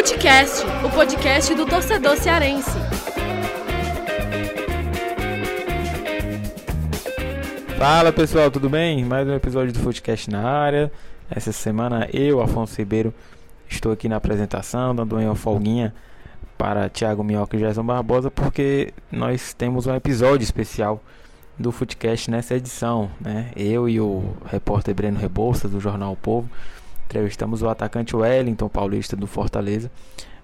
Futecast, o podcast do torcedor cearense. Fala pessoal, tudo bem? Mais um episódio do Futecast na área. Essa semana eu, Afonso Ribeiro, estou aqui na apresentação, dando uma folguinha para Thiago Minhoca e Gerson Barbosa, porque nós temos um episódio especial do Futecast nessa edição, né? Eu e o repórter Breno Rebouças, do Jornal o Povo, entrevistamos o atacante Wellington Paulista do Fortaleza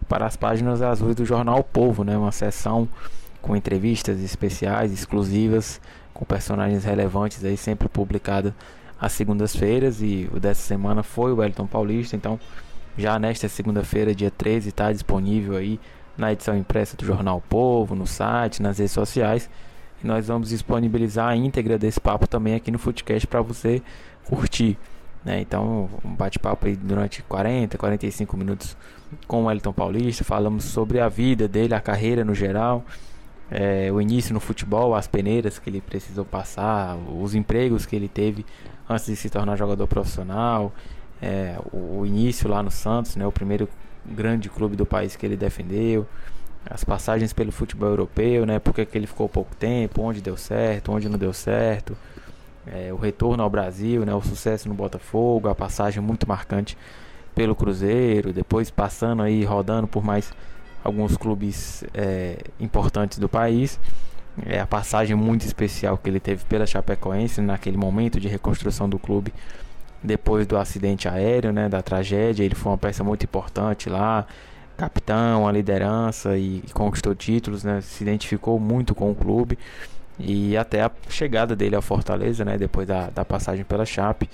para as páginas azuis do Jornal o Povo, né? Uma sessão com entrevistas especiais, exclusivas, com personagens relevantes aí sempre publicada às segundas-feiras e o dessa semana foi o Wellington Paulista, então já nesta segunda-feira, dia 13, está disponível aí na edição impressa do Jornal o Povo, no site, nas redes sociais e nós vamos disponibilizar a íntegra desse papo também aqui no Footcast para você curtir. Né? Então, um bate-papo durante 40, 45 minutos com o Wellington Paulista. Falamos sobre a vida dele, a carreira no geral, é, o início no futebol, as peneiras que ele precisou passar, os empregos que ele teve antes de se tornar jogador profissional, é, o, o, início lá no Santos, né? o primeiro grande clube do país que ele defendeu as passagens pelo futebol europeu, né? Porque que ele ficou pouco tempo, onde deu certo, onde não deu certo, é, o retorno ao Brasil, né? O sucesso no Botafogo, a passagem muito marcante pelo Cruzeiro, depois passando aí rodando por mais alguns clubes é, importantes do país. É a passagem muito especial que ele teve pela Chapecoense naquele momento de reconstrução do clube depois do acidente aéreo, né, da tragédia. Ele foi uma peça muito importante lá capitão, a liderança e, e, conquistou títulos, né? Se identificou muito com o clube e até a chegada dele ao Fortaleza, né? Depois da, da passagem pela Chape,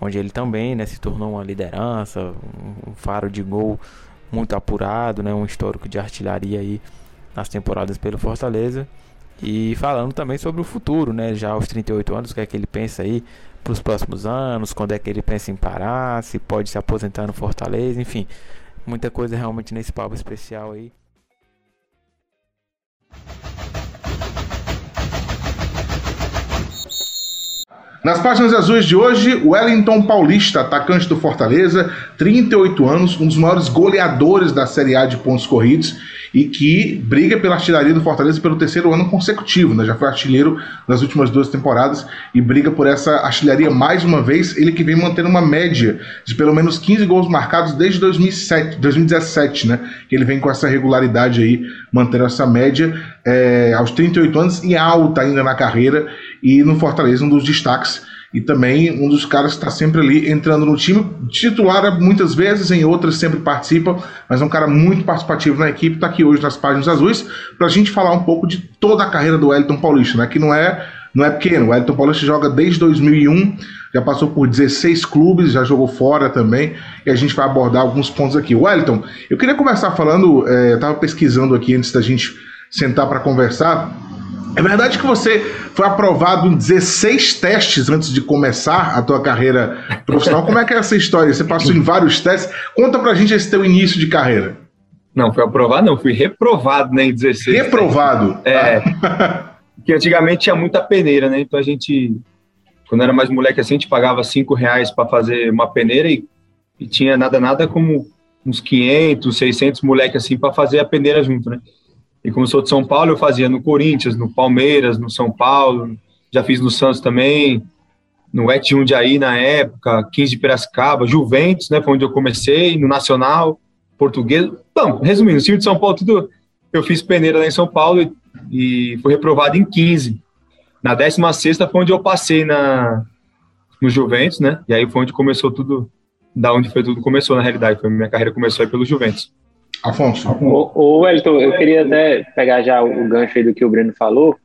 onde ele também, né? Se tornou uma liderança, um, um faro de gol muito apurado, né? Um histórico de artilharia aí nas temporadas pelo Fortaleza. E falando também sobre o futuro, né? Já aos 38 anos, o que é que ele pensa aí para os próximos anos, quando é que ele pensa em parar, se pode se aposentar no Fortaleza, enfim muita coisa realmente nesse papo especial aí. Nas páginas azuis de hoje, Wellington Paulista, atacante do Fortaleza, 38 anos, um dos maiores goleadores da Série A de pontos corridos e que briga pela artilharia do Fortaleza pelo terceiro ano consecutivo, né? Já foi artilheiro nas últimas duas temporadas e briga por essa artilharia mais uma vez. Ele que vem mantendo uma média de pelo menos 15 gols marcados desde 2007, 2017, né? Que ele vem com essa regularidade aí, mantendo essa média é, aos 38 anos e alta ainda na carreira e no Fortaleza um dos destaques e também um dos caras que está sempre ali entrando no time, titular muitas vezes, em outras sempre participa, mas é um cara muito participativo na equipe, está aqui hoje nas páginas azuis, para a gente falar um pouco de toda a carreira do Wellington Paulista, né, que não é, não é pequeno, o Wellington Paulista joga desde 2001, já passou por 16 clubes, já jogou fora também, e a gente vai abordar alguns pontos aqui. Wellington, eu queria começar falando, é, eu estava pesquisando aqui antes da gente sentar para conversar, é verdade que você foi aprovado em 16 testes antes de começar a tua carreira profissional. Como é que é essa história? Você passou em vários testes. Conta pra gente esse teu início de carreira. Não, foi aprovado, não, fui reprovado né, em 16. Reprovado? Testes. É. Porque antigamente tinha muita peneira, né? Então a gente, quando era mais moleque assim, a gente pagava 5 reais para fazer uma peneira e, e tinha nada, nada como uns 500, 600 moleque assim para fazer a peneira junto, né? E como sou de São Paulo, eu fazia no Corinthians, no Palmeiras, no São Paulo, já fiz no Santos também, no Et Jundiaí na época, 15 de Piracicaba, Juventus, né, foi onde eu comecei, no Nacional, Português. Bom, resumindo, o time de São Paulo, tudo eu fiz peneira lá em São Paulo e, e fui reprovado em 15. Na 16 foi onde eu passei na, no Juventus, né? E aí foi onde começou tudo, da onde foi tudo começou na realidade. Foi, minha carreira começou aí pelo Juventus. Afonso. O, o Wellington, eu queria até pegar já o gancho aí do que o Breno falou,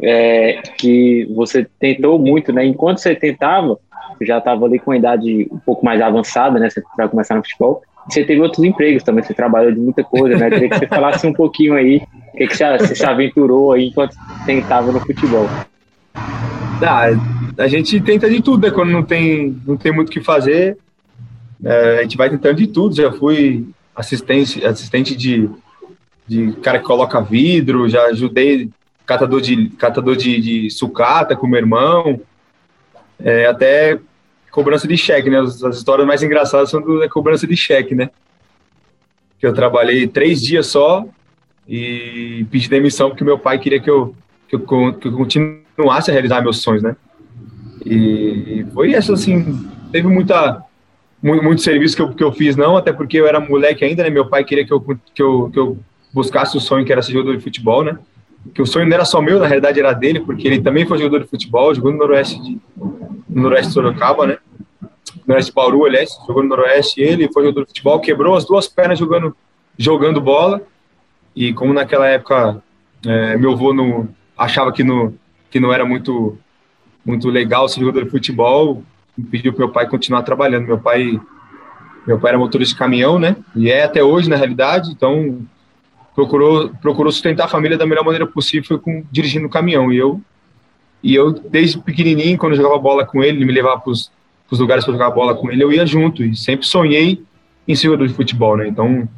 é, que você tentou muito, né? Enquanto você tentava, já estava ali com a idade um pouco mais avançada, né? Para começar no futebol. Você teve outros empregos também, você trabalhou de muita coisa, né? Eu queria que você falasse um pouquinho aí, o que, que você, você se aventurou aí enquanto tentava no futebol. Ah, a gente tenta de tudo, né? Quando não tem, não tem muito o que fazer, é, a gente vai tentando de tudo. Já fui assistente, assistente de, de cara que coloca vidro, já ajudei catador de, catador de, de sucata com meu irmão, é, até cobrança de cheque, né? As, as, histórias mais engraçadas são da cobrança de cheque, né? que eu trabalhei três dias só e pedi demissão porque meu pai queria que eu, que eu, que eu continuasse a realizar meus sonhos, né? E foi isso, assim, teve muita, muito, muito serviço que eu, que eu fiz, não, até porque eu era moleque ainda, né? Meu pai queria que eu, que eu, que eu buscasse o sonho que era ser jogador de futebol, né? Que o sonho não era só meu, na realidade era dele, porque ele também foi jogador de futebol, jogou no Noroeste de, no Noroeste de Sorocaba, né? Noroeste Bauru, aliás, jogou no Noroeste, ele foi jogador de futebol, quebrou as duas pernas jogando, jogando bola, e como naquela época é, meu avô não, achava que, no, que não era muito, muito legal ser jogador de futebol, pediu para meu pai continuar trabalhando. Meu pai, meu pai era motorista de caminhão, né? E é até hoje, na realidade. Então, procurou, procurou sustentar a família da melhor maneira possível com dirigindo o caminhão. E eu, e eu desde pequenininho, quando jogava bola com ele, ele me levava para os lugares para jogar bola com ele, eu ia junto. E sempre sonhei em jogador de futebol, né? Então,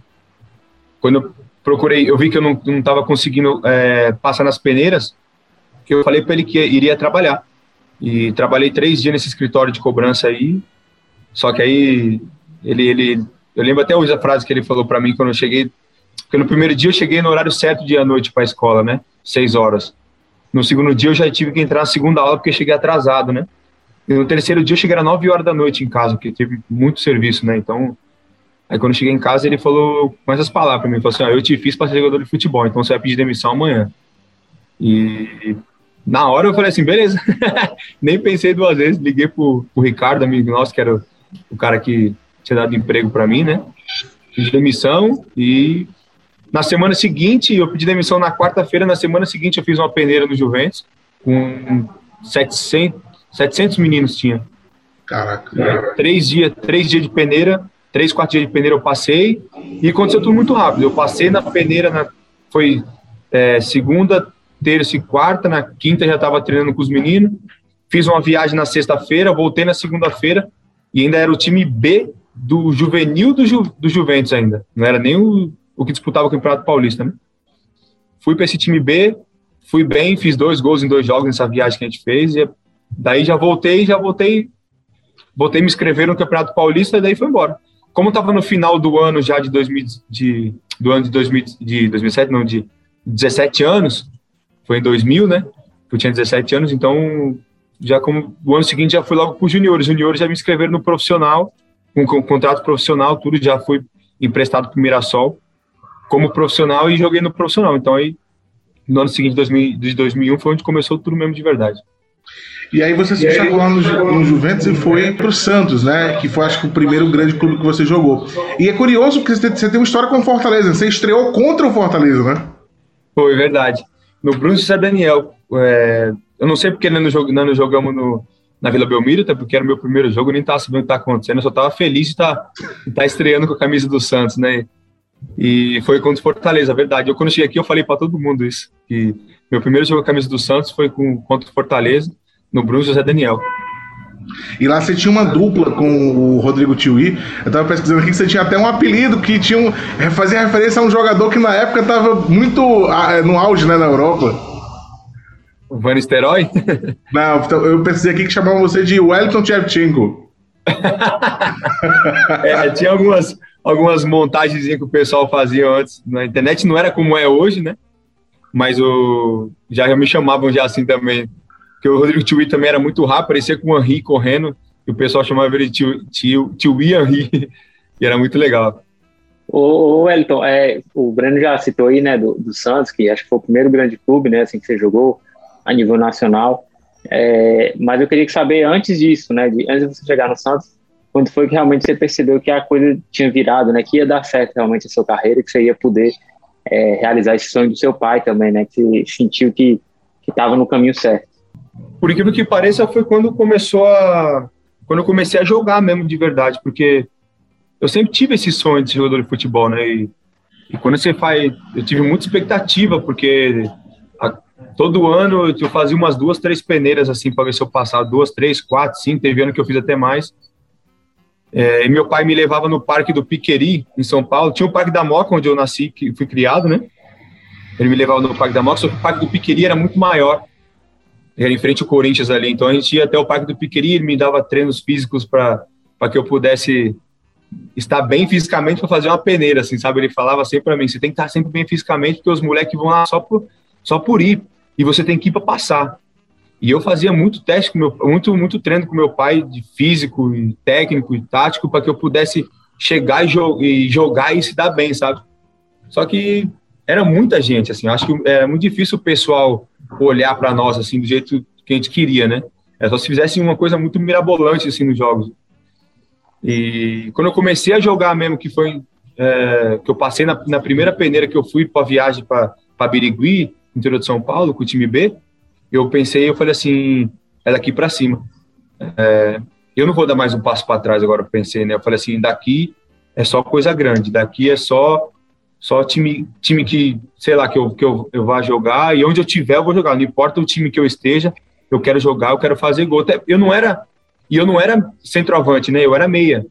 quando eu procurei, eu vi que eu não estava conseguindo é, passar nas peneiras, que eu falei para ele que iria trabalhar. E trabalhei três dias nesse escritório de cobrança aí. Só que aí ele, ele eu lembro até hoje a frase que ele falou para mim quando eu cheguei. Porque no primeiro dia eu cheguei no horário certo de à noite para a escola, né? Seis horas. No segundo dia eu já tive que entrar na segunda aula porque cheguei atrasado, né? E no terceiro dia eu cheguei às nove horas da noite em casa, porque teve muito serviço, né? Então, aí quando eu cheguei em casa ele falou com essas palavras para mim, falou assim, ah, eu te fiz para ser jogador de futebol, então você vai pedir demissão amanhã. E na hora eu falei assim, beleza. Nem pensei duas vezes. Liguei pro, pro Ricardo, amigo nosso, que era o, o cara que tinha dado emprego para mim, né? Pedi demissão e na semana seguinte, eu pedi demissão na quarta-feira. Na semana seguinte, eu fiz uma peneira no Juventus com 700, 700 meninos tinha. Caraca. É, três dias, três dias de peneira, três, quatro dias de peneira eu passei e aconteceu tudo muito rápido. Eu passei na peneira, na, foi é, segunda, terça e quarta, na quinta já estava treinando com os meninos, fiz uma viagem na sexta-feira, voltei na segunda-feira e ainda era o time B do juvenil do, Ju, do Juventus ainda, não era nem o, o que disputava o Campeonato Paulista, né? Fui para esse time B, fui bem, fiz dois gols em dois jogos nessa viagem que a gente fez, e daí já voltei, já voltei, voltei me inscrever no Campeonato Paulista e daí foi embora. Como estava no final do ano já de 2000, de, do ano de, 2000, de 2007, não, de 17 anos, foi em 2000, né? Eu tinha 17 anos, então já como o ano seguinte já fui logo para os juniores. Os juniores já me inscreveram no profissional, com, com contrato profissional, tudo já fui emprestado para o Mirassol como profissional e joguei no profissional. Então aí no ano seguinte, 2000, de 2001, foi onde começou tudo mesmo de verdade. E aí você se chegou lá no, no, Juventus e foi para o Santos, né? Que foi, acho que, o primeiro grande clube que você jogou. E é curioso porque você tem, você tem uma história com o Fortaleza. Você estreou contra o Fortaleza, né? Foi, verdade no Bruno José Daniel. É, eu não sei porque nós não jogamos no, na Vila Belmiro, até porque era o meu primeiro jogo, eu nem estava sabendo o que estava acontecendo, eu só estava feliz de estar tá, tá estreando com a camisa do Santos, né? E foi contra o Fortaleza, verdade. Eu, quando cheguei aqui, eu falei para todo mundo isso, que meu primeiro jogo com a camisa do Santos foi com, contra o Fortaleza, no Bruno José Daniel. E lá você tinha uma dupla com o Rodrigo Tiwi. Eu tava pesquisando aqui que você tinha até um apelido que tinha um, fazia referência a um jogador que na época tava muito ah, no auge, né, na Europa. O Van Nistelrooy? Não, então, eu pensei aqui que chamavam você de Wellington Shevchenko. é, tinha algumas, algumas montagens que o pessoal fazia antes na internet. Não era como é hoje, né? Mas o, já, já me chamavam já assim também porque o Rodrigo Tiwi também era muito rápido, parecia com o Henry correndo, e o pessoal chamava ele de Tiwi Henry, e era muito legal. O Wellington, é, o Breno já citou aí, né, do, do, Santos, que acho que foi o primeiro grande clube, né, assim que você jogou a nível nacional. É, mas eu queria saber antes disso, né, de, antes de você chegar no Santos, quando foi que realmente você percebeu que a coisa tinha virado, né, que ia dar certo realmente a sua carreira, que você ia poder é, realizar esse sonho do seu pai também, né, que sentiu que estava no caminho certo por incrível que pareça, foi quando começou a. Quando eu comecei a jogar mesmo de verdade, porque eu sempre tive esse sonho de jogador de futebol, né? E, e quando você faz. Eu tive muita expectativa, porque a, todo ano eu fazia umas duas, três peneiras assim para ver se eu passava duas, três, quatro, cinco. Teve ano que eu fiz até mais. É, e meu pai me levava no Parque do Piqueri, em São Paulo. Tinha o Parque da Moca, onde eu nasci, que fui criado, né? Ele me levava no Parque da Moca, só que o Parque do Piqueri era muito maior era em frente ao Corinthians ali. Então a gente ia até o Parque do Piqueri, ele me dava treinos físicos para que eu pudesse estar bem fisicamente para fazer uma peneira, assim, sabe? Ele falava sempre para mim, você tem que estar sempre bem fisicamente, porque os moleques vão lá só por, só por ir, e você tem que ir para passar. E eu fazia muito teste com meu, muito, muito treino com meu pai de físico e técnico e tático para que eu pudesse chegar e, jo e, jogar e se dar bem, sabe? Só que era muita gente, assim, acho que era muito difícil o pessoal olhar para nós assim do jeito que a gente queria, né? É só se fizesse uma coisa muito mirabolante assim nos jogos. E quando eu comecei a jogar mesmo, que foi é, que eu passei na, na, primeira peneira que eu fui para viagem para Birigui, interior de São Paulo, com o time B, eu pensei, eu falei assim, é daqui para cima. É, eu não vou dar mais um passo para trás agora, eu pensei, né? Eu falei assim, daqui é só coisa grande, daqui é só só time, time que, sei lá, que eu, que eu, eu vá jogar, e onde eu tiver eu vou jogar, não importa o time que eu esteja, eu quero jogar, eu quero fazer gol. Eu não era e eu não era centroavante, né? Eu era meia.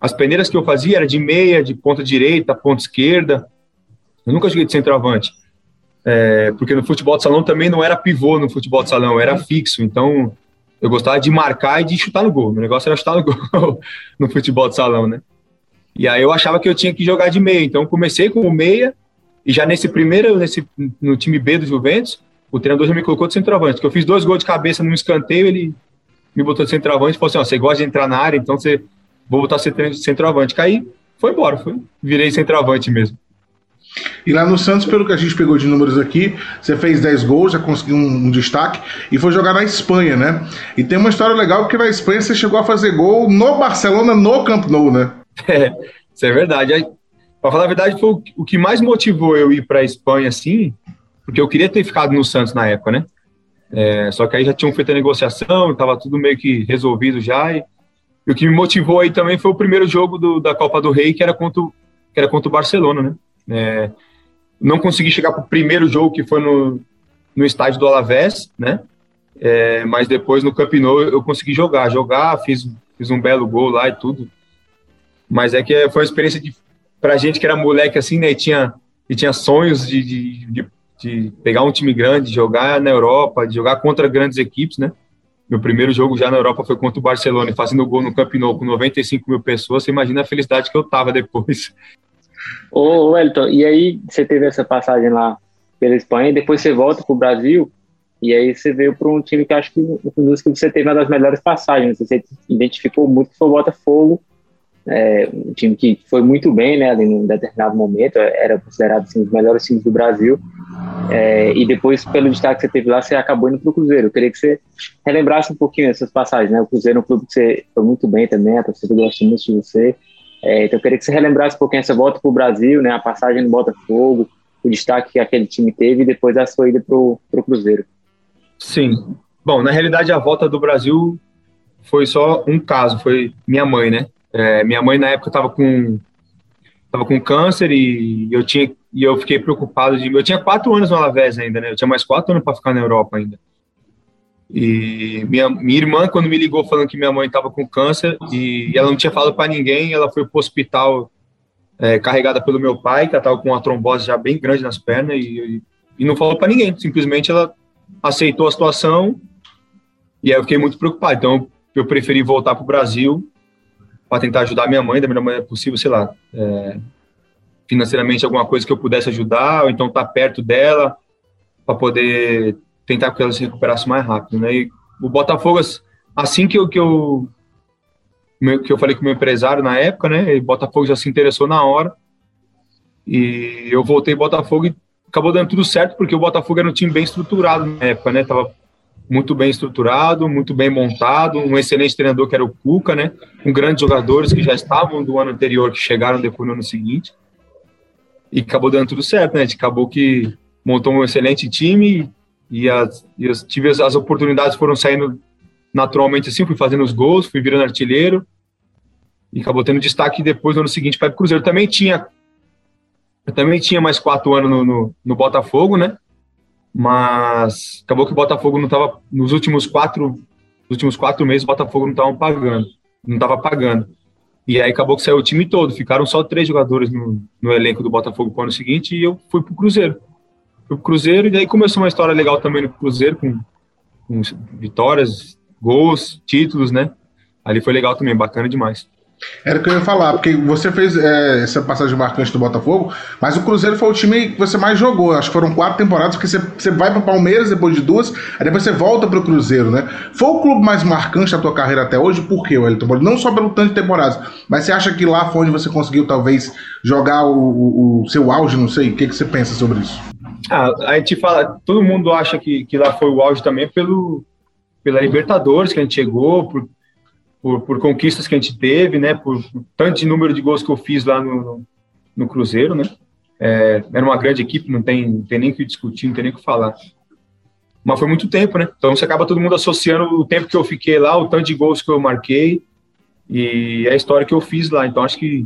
As peneiras que eu fazia era de meia, de ponta direita, ponta esquerda. Eu nunca joguei de centroavante. É, porque no futebol de salão também não era pivô no futebol de salão, era fixo. Então eu gostava de marcar e de chutar no gol. Meu negócio era chutar no gol no futebol de salão, né? E aí eu achava que eu tinha que jogar de meia. Então comecei como meia e já nesse primeiro, nesse, no time B do Juventus, o treinador já me colocou de centroavante. Que eu fiz dois gols de cabeça no escanteio, ele me botou de centroavante e falou assim: ó, você gosta de entrar na área, então você vou botar você de centroavante. Caí, foi embora, foi, virei centroavante mesmo. E lá no Santos, pelo que a gente pegou de números aqui, você fez 10 gols, já conseguiu um, um, destaque e foi jogar na Espanha, né? E tem uma história legal porque na Espanha você chegou a fazer gol no Barcelona, no Camp Nou, né? É, isso é verdade. Para falar a verdade, foi o que mais motivou eu ir para a Espanha, assim, porque eu queria ter ficado no Santos na época, né? É, só que aí já tinham feito a negociação, estava tudo meio que resolvido já. E, e, o que me motivou aí também foi o primeiro jogo do, da Copa do Rei, que era contra, o, que era contra o Barcelona, né? É, não consegui chegar para o primeiro jogo, que foi no, no estádio do Alavés, né? É, mas depois no Camp Nou eu consegui jogar. Jogar, fiz, fiz um belo gol lá e tudo. Mas é que foi uma experiência de, pra gente que era moleque assim, né? E tinha, e tinha sonhos de, de, de de pegar um time grande, jogar na Europa, de jogar contra grandes equipes, né? Meu primeiro jogo já na Europa foi contra o Barcelona fazendo gol no Camp Nou com 95 mil pessoas. Você imagina a felicidade que eu tava depois. Ô, Wellington, e aí você teve essa passagem lá pela Espanha e depois você volta para o Brasil e aí você veio para um time que acho que, que você teve uma das melhores passagens. Você identificou muito que foi o Botafogo é, um time que foi muito bem, né, ali num determinado momento, era considerado assim, um dos melhores times do Brasil, é, e depois, pelo destaque que você teve lá, você acabou indo para o Cruzeiro. Eu queria que você relembrasse um pouquinho essas passagens, né, o Cruzeiro é um clube que você foi muito bem também, a torcida gosta muito de você, é, então eu queria que você relembrasse um pouquinho essa volta para o Brasil, né, a passagem no Botafogo, o destaque que aquele time teve e depois a sua ida para o Cruzeiro. Sim. Bom, na realidade, a volta do Brasil foi só um caso, foi minha mãe, né? É, minha mãe na época estava com tava com câncer e eu tinha e eu fiquei preocupado de eu tinha quatro anos no Alavés ainda né? Eu tinha mais quatro anos para ficar na Europa ainda. E minha, minha irmã quando me ligou falando que minha mãe estava com câncer e ela não tinha falado para ninguém ela foi para o hospital é, carregada pelo meu pai que estava com uma trombose já bem grande nas pernas e, e não falou para ninguém. Simplesmente ela aceitou a situação e aí eu fiquei muito preocupado. Então eu preferi voltar para o Brasil para tentar ajudar minha mãe da melhor maneira possível, sei lá, é, financeiramente alguma coisa que eu pudesse ajudar, ou então estar tá perto dela para poder tentar que ela se recuperasse mais rápido, né? E o Botafogo, assim que eu, que eu que eu falei com o meu empresário na época, né? O Botafogo já se interessou na hora. E eu voltei Botafogo e acabou dando tudo certo, porque o Botafogo era um time bem estruturado na época, né? Tava muito bem estruturado, muito bem montado, um excelente treinador que era o Cuca, né? Com grandes jogadores que já estavam do ano anterior, que chegaram depois no ano seguinte. E acabou dando tudo certo, né? Acabou que montou um excelente time e as, e as, tive as, as oportunidades foram saindo naturalmente assim, fui fazendo os gols, fui virando artilheiro e acabou tendo destaque depois no ano seguinte para o Cruzeiro. Também tinha também tinha mais quatro anos no, no, no Botafogo, né? Mas acabou que o Botafogo não estava nos últimos quatro últimos quatro meses o Botafogo não estava pagando não estava pagando. E aí acabou que saiu o time todo ficaram só três jogadores no, no elenco do Botafogo para o ano seguinte e eu fui para o Cruzeiro. Fui pro Cruzeiro e daí começou uma história legal também no Cruzeiro com, com vitórias gols títulos né? Ali foi legal também bacana demais Era o que eu ia falar, porque você fez é, essa passagem marcante do Botafogo, mas o Cruzeiro foi o time que você mais jogou. Acho que foram quatro temporadas, porque você, você vai para Palmeiras depois de duas, aí depois você volta para o Cruzeiro, né? Foi o clube mais marcante da tua carreira até hoje, por quê, Wellington? Não só pelo tanto de temporadas, mas você acha que lá foi onde você conseguiu talvez jogar o, o, o seu auge, não sei? O que, que você pensa sobre isso? Ah, a gente fala, todo mundo acha que, que lá foi o auge também pelo, pela Libertadores que a gente chegou, por por, por, conquistas que a gente teve, né? Por, tanto de número de gols que eu fiz lá no, no Cruzeiro, né? É, era uma grande equipe, não tem, não tem nem o que discutir, não tem nem o que falar. Mas foi muito tempo, né? Então você acaba todo mundo associando o tempo que eu fiquei lá, o tanto de gols que eu marquei e a história que eu fiz lá. Então acho que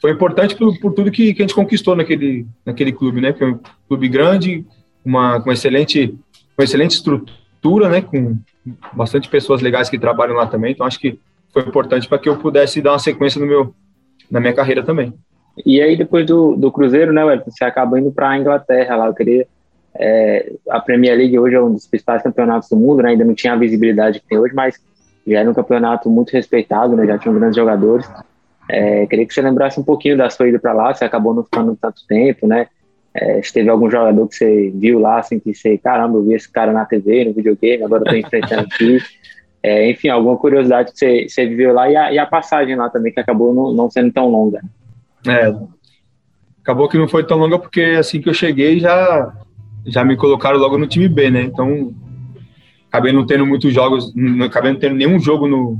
foi importante por, por tudo que, que, a gente conquistou naquele, naquele clube, né? Que é um clube grande, uma, com excelente, uma excelente estrutura, né? Com bastante pessoas legais que trabalham lá também, então acho que foi importante para que eu pudesse dar uma sequência no meu, na minha carreira também. E aí, depois do, do Cruzeiro, né, Wellington, você acaba indo para a Inglaterra lá. Eu queria. É, a Premier League hoje é um dos principais campeonatos do mundo, né, ainda não tinha a visibilidade que tem hoje, mas já era um campeonato muito respeitado, né, já tinham grandes jogadores. É, queria que você lembrasse um pouquinho da sua ida para lá, você acabou não ficando tanto tempo, né? É, se teve algum jogador que você viu lá, assim, que você, caramba, eu vi esse cara na TV, no videogame, agora eu tô enfrentando aqui. É, enfim, alguma curiosidade que você, você viveu lá e a, e a, passagem lá também, que acabou não, não sendo tão longa. É, acabou que não foi tão longa porque assim que eu cheguei já, já me colocaram logo no time B, né? Então, acabei não tendo muitos jogos, não acabei não tendo nenhum jogo no,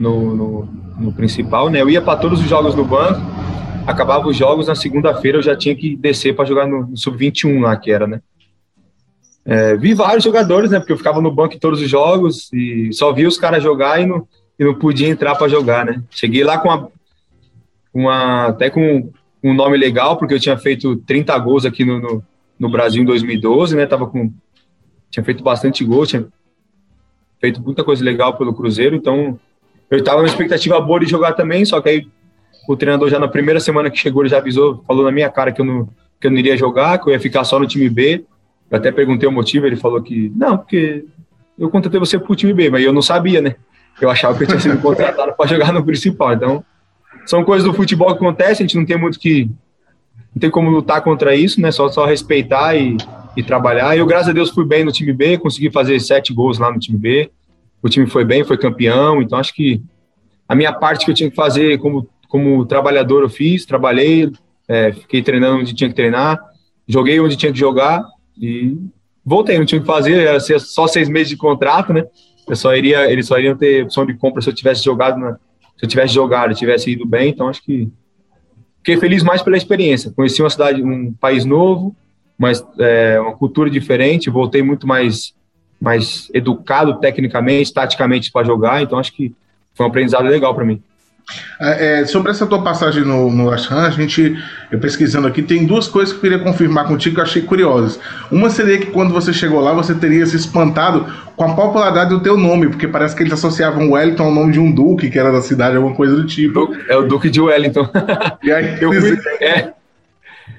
no, no, no principal, né? Eu ia para todos os jogos no banco, acabava os jogos, na segunda-feira eu já tinha que descer para jogar no, no Sub-21 lá, que era, né? É, vi vários jogadores, né? Porque eu ficava no banco em todos os jogos e só vi os caras jogar e não, e não podia entrar para jogar, né? Cheguei lá com uma, uma até com um nome legal, porque eu tinha feito 30 gols aqui no, no, no Brasil em 2012, né? Tava com tinha feito bastante gols, tinha feito muita coisa legal pelo Cruzeiro, então eu estava na expectativa boa de jogar também, só que aí o treinador já na primeira semana que chegou, ele já avisou, falou na minha cara que eu não, que eu não iria jogar, que eu ia ficar só no time B. Eu até perguntei o motivo, ele falou que, não, porque eu contratei você pro time B, mas eu não sabia, né? Eu achava que eu tinha sido contratado para jogar no principal. Então, são coisas do futebol que acontecem, a gente não tem muito que. Não tem como lutar contra isso, né? Só, só respeitar e, e trabalhar. Eu, graças a Deus, fui bem no time B, consegui fazer sete gols lá no time B. O time foi bem, foi campeão. Então, acho que a minha parte que eu tinha que fazer como como trabalhador eu fiz, trabalhei, é, fiquei treinando onde tinha que treinar, joguei onde tinha que jogar e voltei, não tinha que fazer, era só seis meses de contrato, né? Eu só iria, eles só iriam ter opção de compra se eu tivesse jogado, na, se eu tivesse jogado, tivesse ido bem, então acho que fiquei feliz mais pela experiência. Conheci uma cidade, um país novo, mas é, uma cultura diferente, voltei muito mais mais educado tecnicamente, taticamente para jogar, então acho que foi um aprendizado legal para mim. É, é, sobre essa tua passagem no, no West Ham, a gente, eu pesquisando aqui, tem duas coisas que eu queria confirmar contigo que eu achei curiosas. Uma seria que quando você chegou lá, você teria se espantado com a popularidade do teu nome, porque parece que eles associavam Wellington ao nome de um duque que era da cidade, alguma coisa do tipo. É o Duque de Wellington. E aí, eu, fui, é,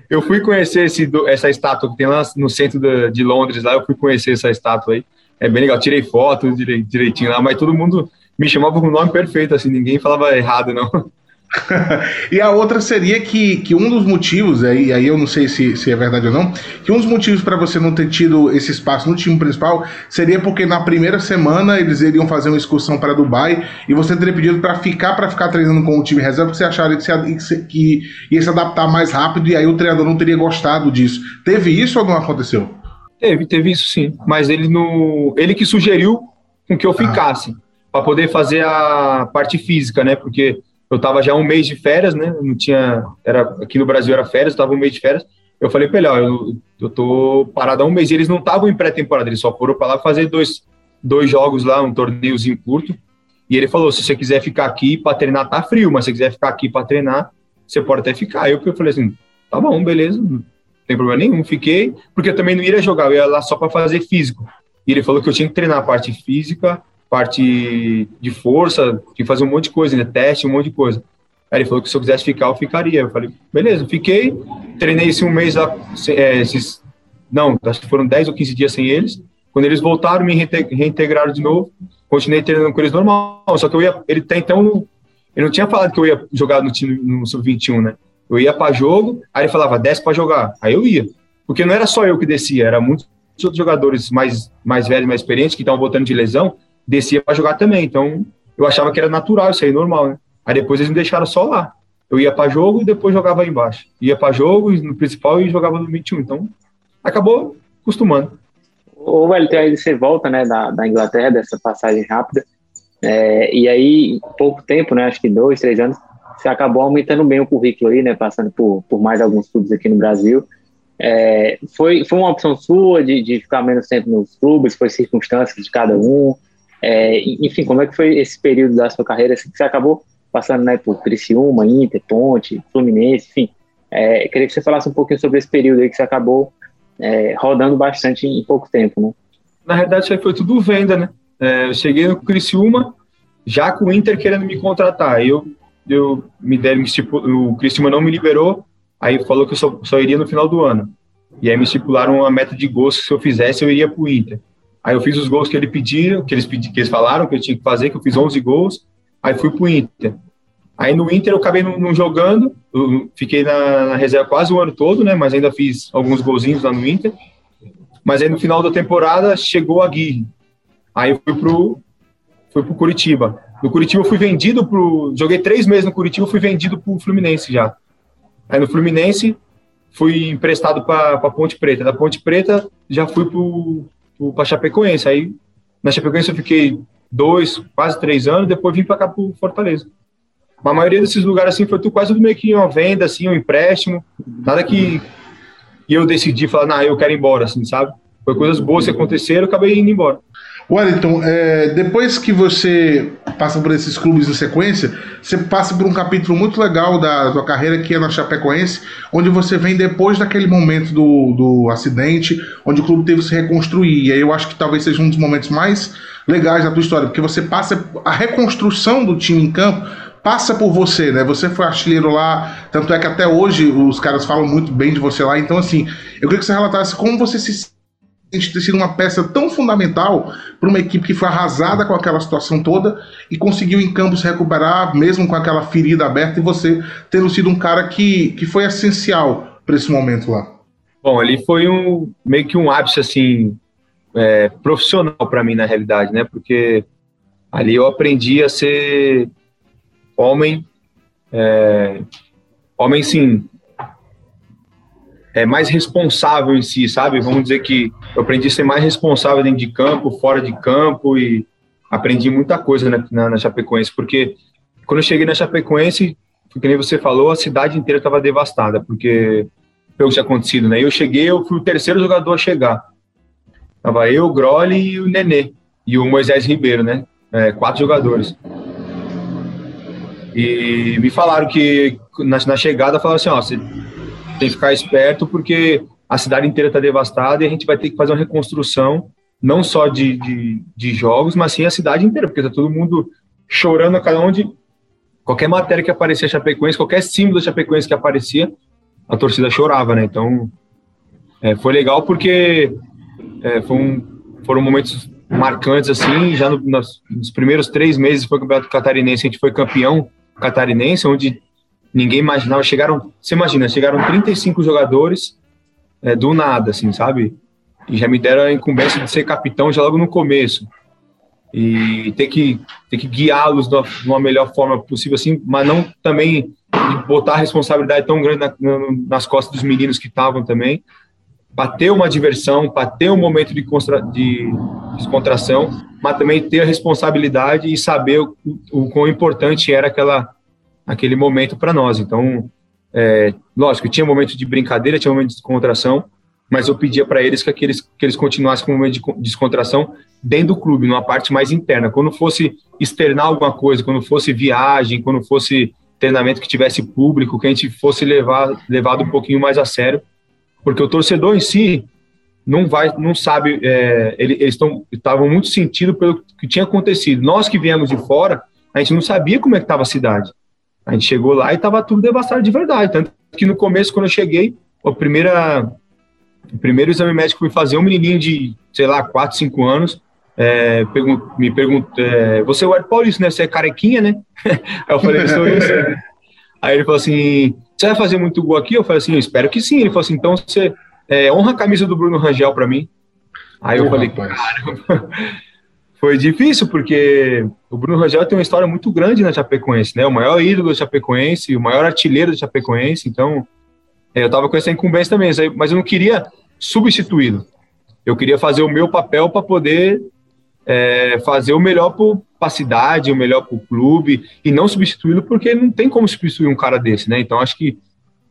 eu fui conhecer esse, essa estátua que tem lá no centro de, de Londres, lá eu fui conhecer essa estátua aí. É bem legal, tirei foto direitinho lá, mas todo mundo me chamava com o nome perfeito, assim, ninguém falava errado, não. e a outra seria que, que um dos motivos, aí, aí eu não sei se, se é verdade ou não, que um dos motivos para você não ter tido esse espaço no time principal seria porque na primeira semana eles iriam fazer uma excursão para Dubai e você teria pedido para ficar para ficar treinando com o time reserva, porque você acharia que, se, que ia se adaptar mais rápido e aí o treinador não teria gostado disso. Teve isso ou não aconteceu? Teve, teve isso sim, mas ele no, ele que sugeriu com que eu ah. ficasse. Para poder fazer a parte física, né? Porque eu estava já um mês de férias, né? Não tinha, era aqui no Brasil era férias, estava um mês de férias. Eu falei para ele, ó, eu, eu tô parado há um mês. E eles não estavam em pré-temporada, eles só foram para lá fazer dois, dois jogos lá, um torneiozinho curto. E ele falou, se você quiser ficar aqui para treinar, tá frio, mas se você quiser ficar aqui para treinar, você pode até ficar. Eu, eu falei assim, tá bom, beleza, não tem problema nenhum. Fiquei, porque eu também não iria jogar, eu ia lá só para fazer físico. E ele falou que eu tinha que treinar a parte física parte de força, tinha que fazer um monte de coisa, né? Teste, um monte de coisa. Aí ele falou que se eu quisesse ficar, eu ficaria. Eu falei, beleza, fiquei, treinei esse um mês lá, é, esses, não, acho que foram 10 ou 15 dias sem eles. Quando eles voltaram, me reintegraram de novo, continuei treinando com eles normal, só que eu ia, ele até então, ele não tinha falado que eu ia jogar no time no sub-21, né? Eu ia para jogo, aí ele falava, desce para jogar. Aí eu ia. Porque não era só eu que descia, era muitos outros jogadores mais, mais velhos, mais experientes, que estavam voltando de lesão, descia para jogar também. Então, eu achava que era natural isso aí, normal, né? Aí depois eles me deixaram só lá. Eu ia para jogo e depois jogava aí embaixo. Ia para jogo no principal e jogava no 21. Então, acabou acostumando. O Wellington, aí você volta, né, da, da Inglaterra, dessa passagem rápida, é, e aí, pouco tempo, né, acho que dois, três anos, você acabou aumentando bem o currículo aí, né, passando por, por mais alguns clubes aqui no Brasil. É, foi, foi uma opção sua de, de ficar menos tempo nos clubes, foi circunstâncias de cada um? É, enfim, como é que foi esse período da sua carreira assim, que você acabou passando né, por Criciúma, Inter, Ponte, Fluminense, enfim. É, queria que você falasse um pouquinho sobre esse período aí que você acabou é, rodando bastante em pouco tempo, né? Na verdade, isso aí foi tudo venda, né? É, eu cheguei no Criciúma já com o Inter querendo me contratar. Eu, eu me deram, o Criciúma não me liberou, aí falou que eu só, só iria no final do ano. E aí me estipularam uma meta de que se eu fizesse eu iria para o Inter. Aí eu fiz os gols que ele pediram, que eles, pedi, que eles falaram que eu tinha que fazer, que eu fiz 11 gols. Aí fui pro Inter. Aí no Inter eu acabei não, jogando, fiquei na, na, reserva quase o ano todo, né? Mas ainda fiz alguns golzinhos lá no Inter. Mas aí no final da temporada chegou a Gui. Aí eu fui pro, fui pro Curitiba. No Curitiba eu fui vendido pro. Joguei três meses no Curitiba, fui vendido pro Fluminense já. Aí no Fluminense fui emprestado para Ponte Preta. Da Ponte Preta já fui pro, pro, pra Chapecoense. Aí na Chapecoense eu fiquei dois, quase três anos, depois vim para cá para Fortaleza. a maioria desses lugares assim foi tudo quase meio que uma venda, assim, um empréstimo, nada que eu decidi falar, não, eu quero ir embora, assim, sabe? Foi coisas boas que aconteceram, eu acabei indo embora. Wellington, é, depois que você passa por esses clubes em sequência, você passa por um capítulo muito legal da sua carreira que é na Chapecoense, onde você vem depois daquele momento do, do acidente, onde o clube teve que se reconstruir. E aí eu acho que talvez seja um dos momentos mais legais da tua história, porque você passa a reconstrução do time em campo passa por você, né? Você foi artilheiro lá, tanto é que até hoje os caras falam muito bem de você lá. Então, assim, eu queria que você relatasse como você se ter sido uma peça tão fundamental para uma equipe que foi arrasada com aquela situação toda e conseguiu em campo se recuperar, mesmo com aquela ferida aberta, e você tendo sido um cara que, que foi essencial para esse momento lá. Bom, ali foi um meio que um ápice assim é, profissional para mim, na realidade, né? Porque ali eu aprendi a ser homem, é, homem, sim, é mais responsável em si, sabe? Vamos dizer que eu aprendi a ser mais responsável dentro de campo, fora de campo e aprendi muita coisa na, na, na Chapecoense, porque quando eu cheguei na Chapecoense, que nem você falou, a cidade inteira estava devastada, porque pelo que tinha acontecido, né? Eu cheguei, eu fui o terceiro jogador a chegar. Tava eu, o Groli e o Nenê. E o Moisés Ribeiro, né? É, quatro jogadores. E me falaram que na, na chegada falaram assim, ó, você tem que ficar esperto porque a cidade inteira está devastada e a gente vai ter que fazer uma reconstrução, não só de, de, de jogos, mas sim a cidade inteira, porque tá todo mundo chorando a cada onde qualquer matéria que aparecia Chapecoense, qualquer símbolo da Chapecoense que aparecia, a torcida chorava, né? Então, é, foi legal porque é, um, foram momentos marcantes, assim, já no, nos, nos, primeiros três meses foi o Campeonato Catarinense, a gente foi campeão catarinense, onde ninguém imaginava, chegaram, você imagina, chegaram 35 jogadores é, do nada, assim, sabe? E já me deram a incumbência de ser capitão já logo no começo. E ter que, ter que guiá-los de uma melhor forma possível, assim, mas não também botar a responsabilidade tão grande na, nas costas dos meninos que estavam também para ter uma diversão, para ter um momento de, de descontração, mas também ter a responsabilidade e saber o, o quão importante era aquela, aquele momento para nós. Então, é, lógico, tinha momento de brincadeira, tinha momento de descontração, mas eu pedia para eles que, aqueles, que eles continuassem com um momento de descontração dentro do clube, numa parte mais interna. Quando fosse externar alguma coisa, quando fosse viagem, quando fosse treinamento que tivesse público, que a gente fosse levar, levado um pouquinho mais a sério, porque o torcedor em si não vai, não sabe, é, eles estavam muito sentidos pelo que tinha acontecido. Nós que viemos de fora, a gente não sabia como é que estava a cidade. A gente chegou lá e estava tudo devastado de verdade. Tanto que no começo, quando eu cheguei, a primeira, o primeiro exame médico que fui fazer, um menininho de, sei lá, 4, 5 anos, é, pergun me perguntou, é, você é o Ed Paulista, né? Você é carequinha, né? Aí eu falei, sou isso. Aí ele falou assim, você vai fazer muito gol aqui? Eu falei assim, eu espero que sim. Ele falou assim, então você é, honra a camisa do Bruno Rangel para mim. Aí eu falei, rapaz. caramba. Foi difícil, porque o Bruno Rangel tem uma história muito grande na Chapecoense, né? O maior ídolo da Chapecoense, o maior artilheiro da Chapecoense, então é, eu tava com essa incumbência também, mas eu não queria substituí-lo. Eu queria fazer o meu papel para poder é, fazer o melhor para a cidade, o melhor para o clube, e não substituí-lo, porque não tem como substituir um cara desse, né? Então acho que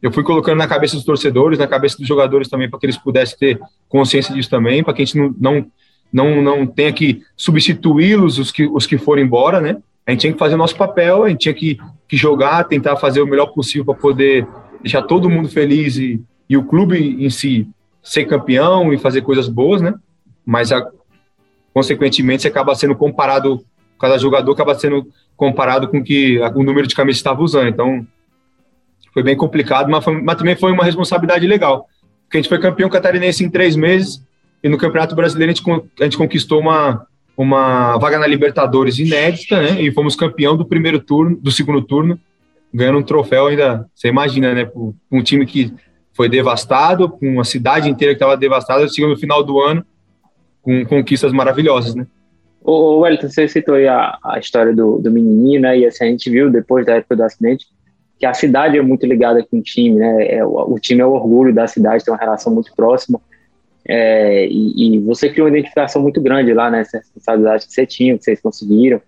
eu fui colocando na cabeça dos torcedores, na cabeça dos jogadores também, para que eles pudessem ter consciência disso também, para que a gente não, não não, não tenha que substituí-los, os que, os que foram embora, né? A gente tinha que fazer o nosso papel, a gente tinha que, que jogar, tentar fazer o melhor possível para poder deixar todo mundo feliz e, e o clube em si ser campeão e fazer coisas boas, né? Mas, a, consequentemente, você acaba sendo comparado, cada jogador acaba sendo comparado com que o número de camisas estava usando. Então, foi bem complicado, mas, foi, mas também foi uma responsabilidade legal. Porque a gente foi campeão catarinense em três meses, e no Campeonato Brasileiro a gente, a gente conquistou uma, uma vaga na Libertadores inédita, né? E fomos campeão do primeiro turno, do segundo turno, ganhando um troféu ainda, você imagina, né? Para um time que foi devastado, com uma cidade inteira que estava devastada, chegou no final do ano com conquistas maravilhosas, né? O Wellington, você citou aí a, a história do, do menininho, né? E assim, a gente viu depois da época do acidente que a cidade é muito ligada com o time, né? É, o, o time é o orgulho da cidade, tem uma relação muito próxima. É, e, e, você criou uma identificação muito grande lá né, responsabilidade que você tinha, que vocês conseguiram.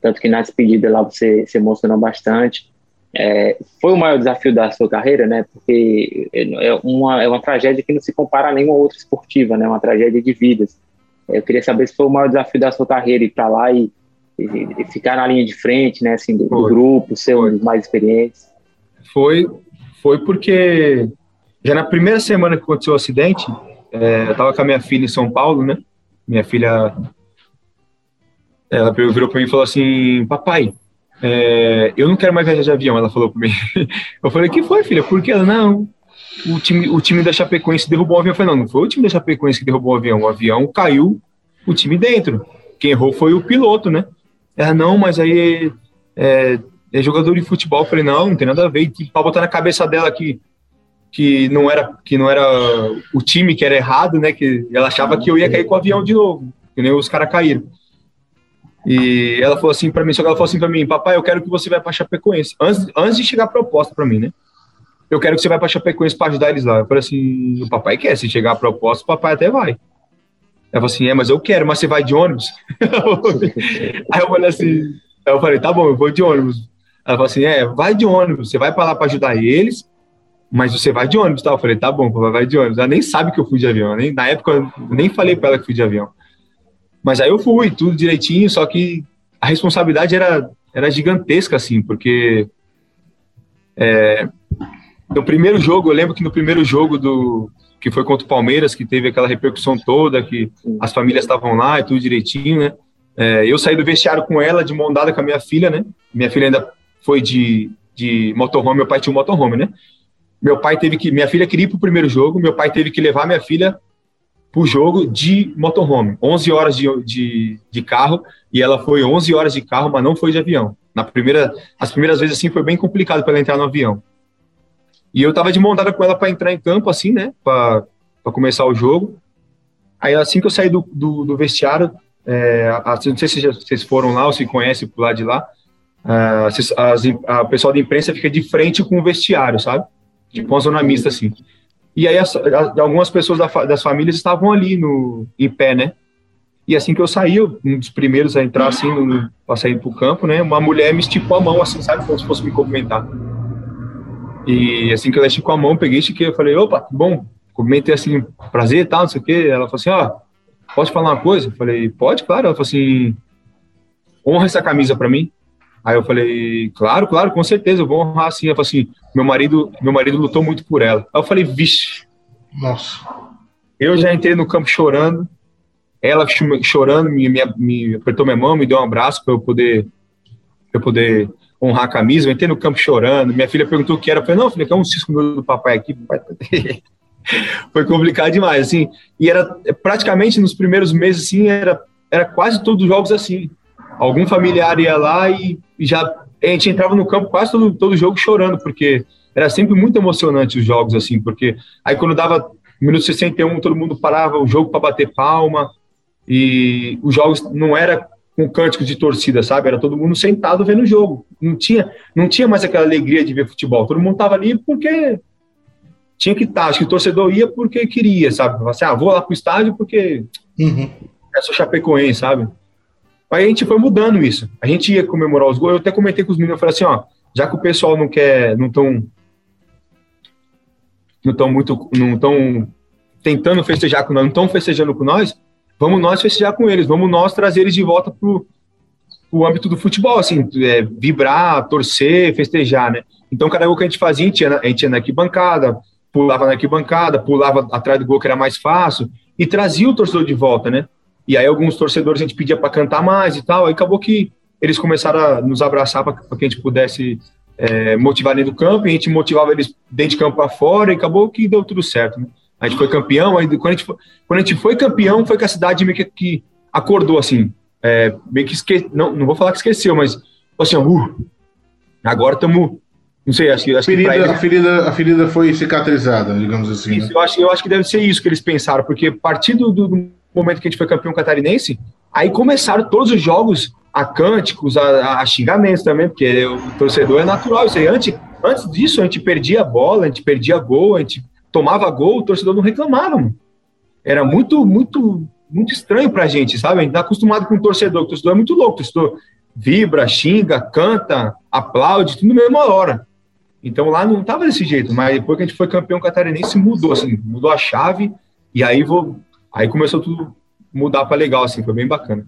Tanto que na despedida lá você se emocionou bastante. É, foi o maior desafio da sua carreira, né? Porque é uma, é uma tragédia que não se compara a nenhuma outra esportiva, né? Uma tragédia de vidas. Eu queria saber se foi o maior desafio da sua carreira ir para lá e, e, e, ficar na linha de frente, né? Assim, do, do grupo, ser um dos mais experientes. Foi, foi porque já na primeira semana que aconteceu o acidente, é, eu tava com a minha filha em São Paulo, né? Minha filha, ela virou para mim e falou assim, papai, é, eu não quero mais viajar de avião, ela falou para mim. Eu falei, que foi, filha? Por que ela, não, o time, o time da Chapecoense derrubou o avião. Eu falei, não, não foi o time da Chapecoense que derrubou o avião, o avião caiu, o time dentro. Quem errou foi o piloto, né? Ela, não, mas aí é, é jogador de futebol. Eu falei, não, não tem nada a ver. Para botar na cabeça dela que que não era que não era o time que era errado, né? Que ela achava que eu ia cair com o avião de novo, que nem os caras caíram. E ela falou assim para mim, só que ela falou assim para mim, papai, eu quero que você vá para Chapecoense. Antes, antes de chegar a proposta para mim, né? Eu quero que você vá para Chapecoense para ajudar eles lá. Eu falei assim, o papai quer, se chegar a proposta, o papai até vai. Ela falou assim, é, mas eu quero, mas você vai de ônibus? Aí eu falei assim, eu falei, tá bom, eu vou de ônibus. Ela falou assim, é, vai de ônibus, você vai para lá para ajudar eles, mas você vai de ônibus, tá? Eu falei, tá bom, vai de ônibus. Ela nem sabe que eu fui de avião, nem, na época eu nem falei para ela que fui de avião. Mas aí eu fui, tudo direitinho, só que a responsabilidade era, era gigantesca, assim, porque é, no primeiro jogo, eu lembro que no primeiro jogo do que foi contra o Palmeiras, que teve aquela repercussão toda, que as famílias estavam lá e tudo direitinho, né? É, eu saí do vestiário com ela, de mão dada com a minha filha, né? Minha filha ainda foi de, de motorhome, meu pai tinha um motorhome, né? Meu pai teve que. Minha filha queria ir para o primeiro jogo, meu pai teve que levar minha filha para o jogo de motorhome. 11 horas de, de, de, carro, e ela foi 11 horas de carro, mas não foi de avião. Na primeira, as primeiras vezes, assim, foi bem complicado para ela entrar no avião. E eu estava de montada com ela para entrar em campo, assim, né, para começar o jogo. Aí, assim que eu saí do, do, do vestiário, é, não sei se vocês foram lá ou se conhecem por lá de lá, a, a, a pessoal da imprensa fica de frente com o vestiário, sabe? Tipo uma zona mista, assim. E aí as, as, algumas pessoas da, das famílias estavam ali no, em pé, né? E assim que eu saí, um dos primeiros a entrar, assim, no, pra sair pro campo, né? Uma mulher me esticou a mão, assim, sabe? Como se fosse me cumprimentar. E assim que ela esticou a mão, peguei, estiquei, eu falei, opa, bom, cumprimentei assim, prazer e tal, não sei o quê. Ela falou assim, ó, oh, posso falar uma coisa? Eu falei, pode, claro. Ela falou assim, honra essa camisa para mim. Aí eu falei, claro, claro, com certeza, eu vou honrar assim. Ela falou assim, meu marido, meu marido lutou muito por ela. Aí eu falei, vixe. Nossa. Eu já entrei no campo chorando, ela chorando, me, me, me apertou minha mão, me deu um abraço para eu poder, pra eu poder honrar a camisa. Eu entrei no campo chorando, minha filha perguntou o que era. Eu falei, não, que é um cisco do papai aqui. Foi complicado demais, assim. E era praticamente nos primeiros meses, assim, era era quase todos os jogos assim. Algum familiar ia lá e, e já a gente entrava no campo quase todo, todo jogo chorando, porque era sempre muito emocionante os jogos assim, porque aí quando dava minuto 61, todo mundo parava o jogo para bater palma, e os jogos não era com cânticos de torcida, sabe? Era todo mundo sentado vendo o jogo. Não tinha, não tinha mais aquela alegria de ver futebol. Todo mundo tava ali porque tinha que estar. Tá. Acho que o torcedor ia porque queria, sabe? Assim, ah, vou lá pro estádio porque uhum. é só Chapecoense, sabe? Aí a gente foi mudando isso. A gente ia comemorar os gols. Eu até comentei com os meninos, eu falei assim, ó, já que o pessoal não quer, não tão não estão muito, não estão tentando festejar com nós, não estão festejando com nós, vamos nós festejar com eles, vamos nós trazer eles de volta pro, o âmbito do futebol, assim, é, vibrar, torcer, festejar, né? Então, cada gol que a gente fazia, a gente ia, a gente ia na arquibancada, pulava na arquibancada, pulava atrás do gol que era mais fácil, e trazia o torcedor de volta, né? E aí alguns torcedores a gente pedia para cantar mais e tal, aí acabou que eles começaram a nos abraçar para que a gente pudesse é, motivar dentro do campo, e a gente motivava eles dentro de campo para fora, e acabou que deu tudo certo. Né? A gente foi campeão, aí quando a gente foi, quando a gente foi campeão, foi que a cidade meio que, que acordou, assim, é, meio que esque... não, não vou falar que esqueceu, mas assim, uh, agora estamos não sei, acho que. Acho ferida, que eles... a, ferida, a ferida foi cicatrizada, digamos assim. Isso, né? eu, acho, eu acho que deve ser isso que eles pensaram, porque a partir do, do, momento que a gente foi campeão catarinense, aí começaram todos os jogos a cânticos, a, a, xingamentos também, porque o torcedor é natural. Isso aí. Antes, antes disso, a gente perdia a bola, a gente perdia gol, a gente tomava gol, o torcedor não reclamava, mano. Era muito, muito, muito estranho pra gente, sabe? A gente tá acostumado com o torcedor, o torcedor é muito louco, o torcedor vibra, xinga, canta, aplaude, tudo na mesma hora. Então lá não tava desse jeito, mas depois que a gente foi campeão catarinense, mudou, assim, mudou a chave, e aí vou, aí começou tudo mudar para legal, assim, foi bem bacana.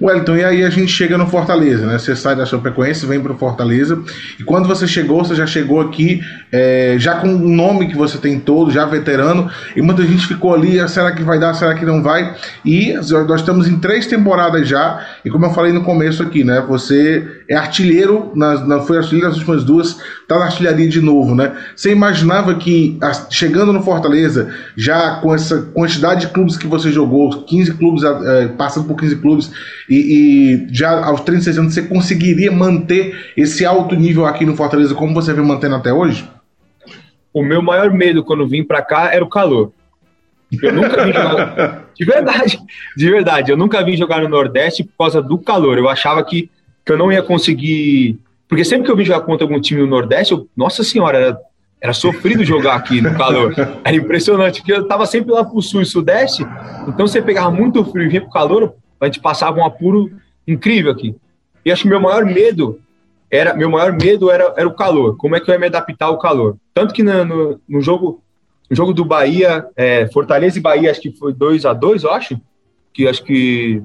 Wellington, e aí a gente chega no Fortaleza, né? Você sai da Chapecoense, vem para o Fortaleza, e quando você chegou, você já chegou aqui é, já com o nome que você tem todo, já veterano, e muita gente ficou ali, ah, será que vai dar, será que não vai? E nós estamos em três temporadas já, e como eu falei no começo aqui, né? Você é artilheiro, na, na, foi artilheiro nas últimas duas, tá na artilharia de novo, né? Você imaginava que chegando no Fortaleza, já com essa quantidade de clubes que você jogou, 15 clubes, é, passando por 15 clubes, e, e, já aos 36 anos você conseguiria manter esse alto nível aqui no Fortaleza como você vem mantendo até hoje? O meu maior medo quando vim para cá era o calor. Eu nunca vim jogar. De verdade, de verdade. Eu nunca vim jogar no Nordeste por causa do calor. Eu achava que, que eu não ia conseguir. Porque sempre que eu vim jogar contra algum time no Nordeste, eu, nossa senhora, era, era sofrido jogar aqui no calor. Era impressionante, porque eu estava sempre lá pro sul e sudeste, então você pegava muito frio e vinha pro calor, a gente passava um apuro incrível aqui. E acho que meu maior medo era meu maior medo era, era o calor. Como é que eu ia me adaptar ao calor? Tanto que no, no, no jogo no jogo do Bahia, é, Fortaleza e Bahia, acho que foi 2 a 2 eu acho. Que acho que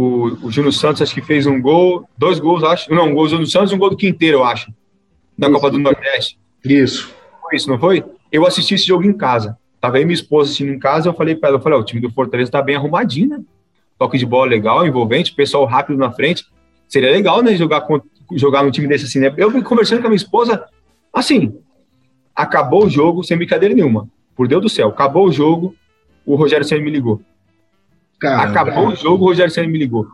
o, o Júnior Santos acho que fez um gol, dois gols, acho. Não, um gol do Júnior Santos e um gol do Quinteiro, eu acho. Da Copa do Nordeste. Isso. Foi isso, não foi? Eu assisti esse jogo em casa. Tava aí minha esposa assistindo em casa, eu falei para ela, eu falei, o time do Fortaleza tá bem arrumadinho, né? toque de bola legal, envolvente, pessoal rápido na frente. Seria legal, né, jogar, jogar num time desse assim, né? Eu conversando com a minha esposa, assim, acabou o jogo, sem brincadeira nenhuma. Por Deus do céu, acabou o jogo, o Rogério Senna me ligou. Caramba. Acabou o jogo, o Rogério Senna me ligou.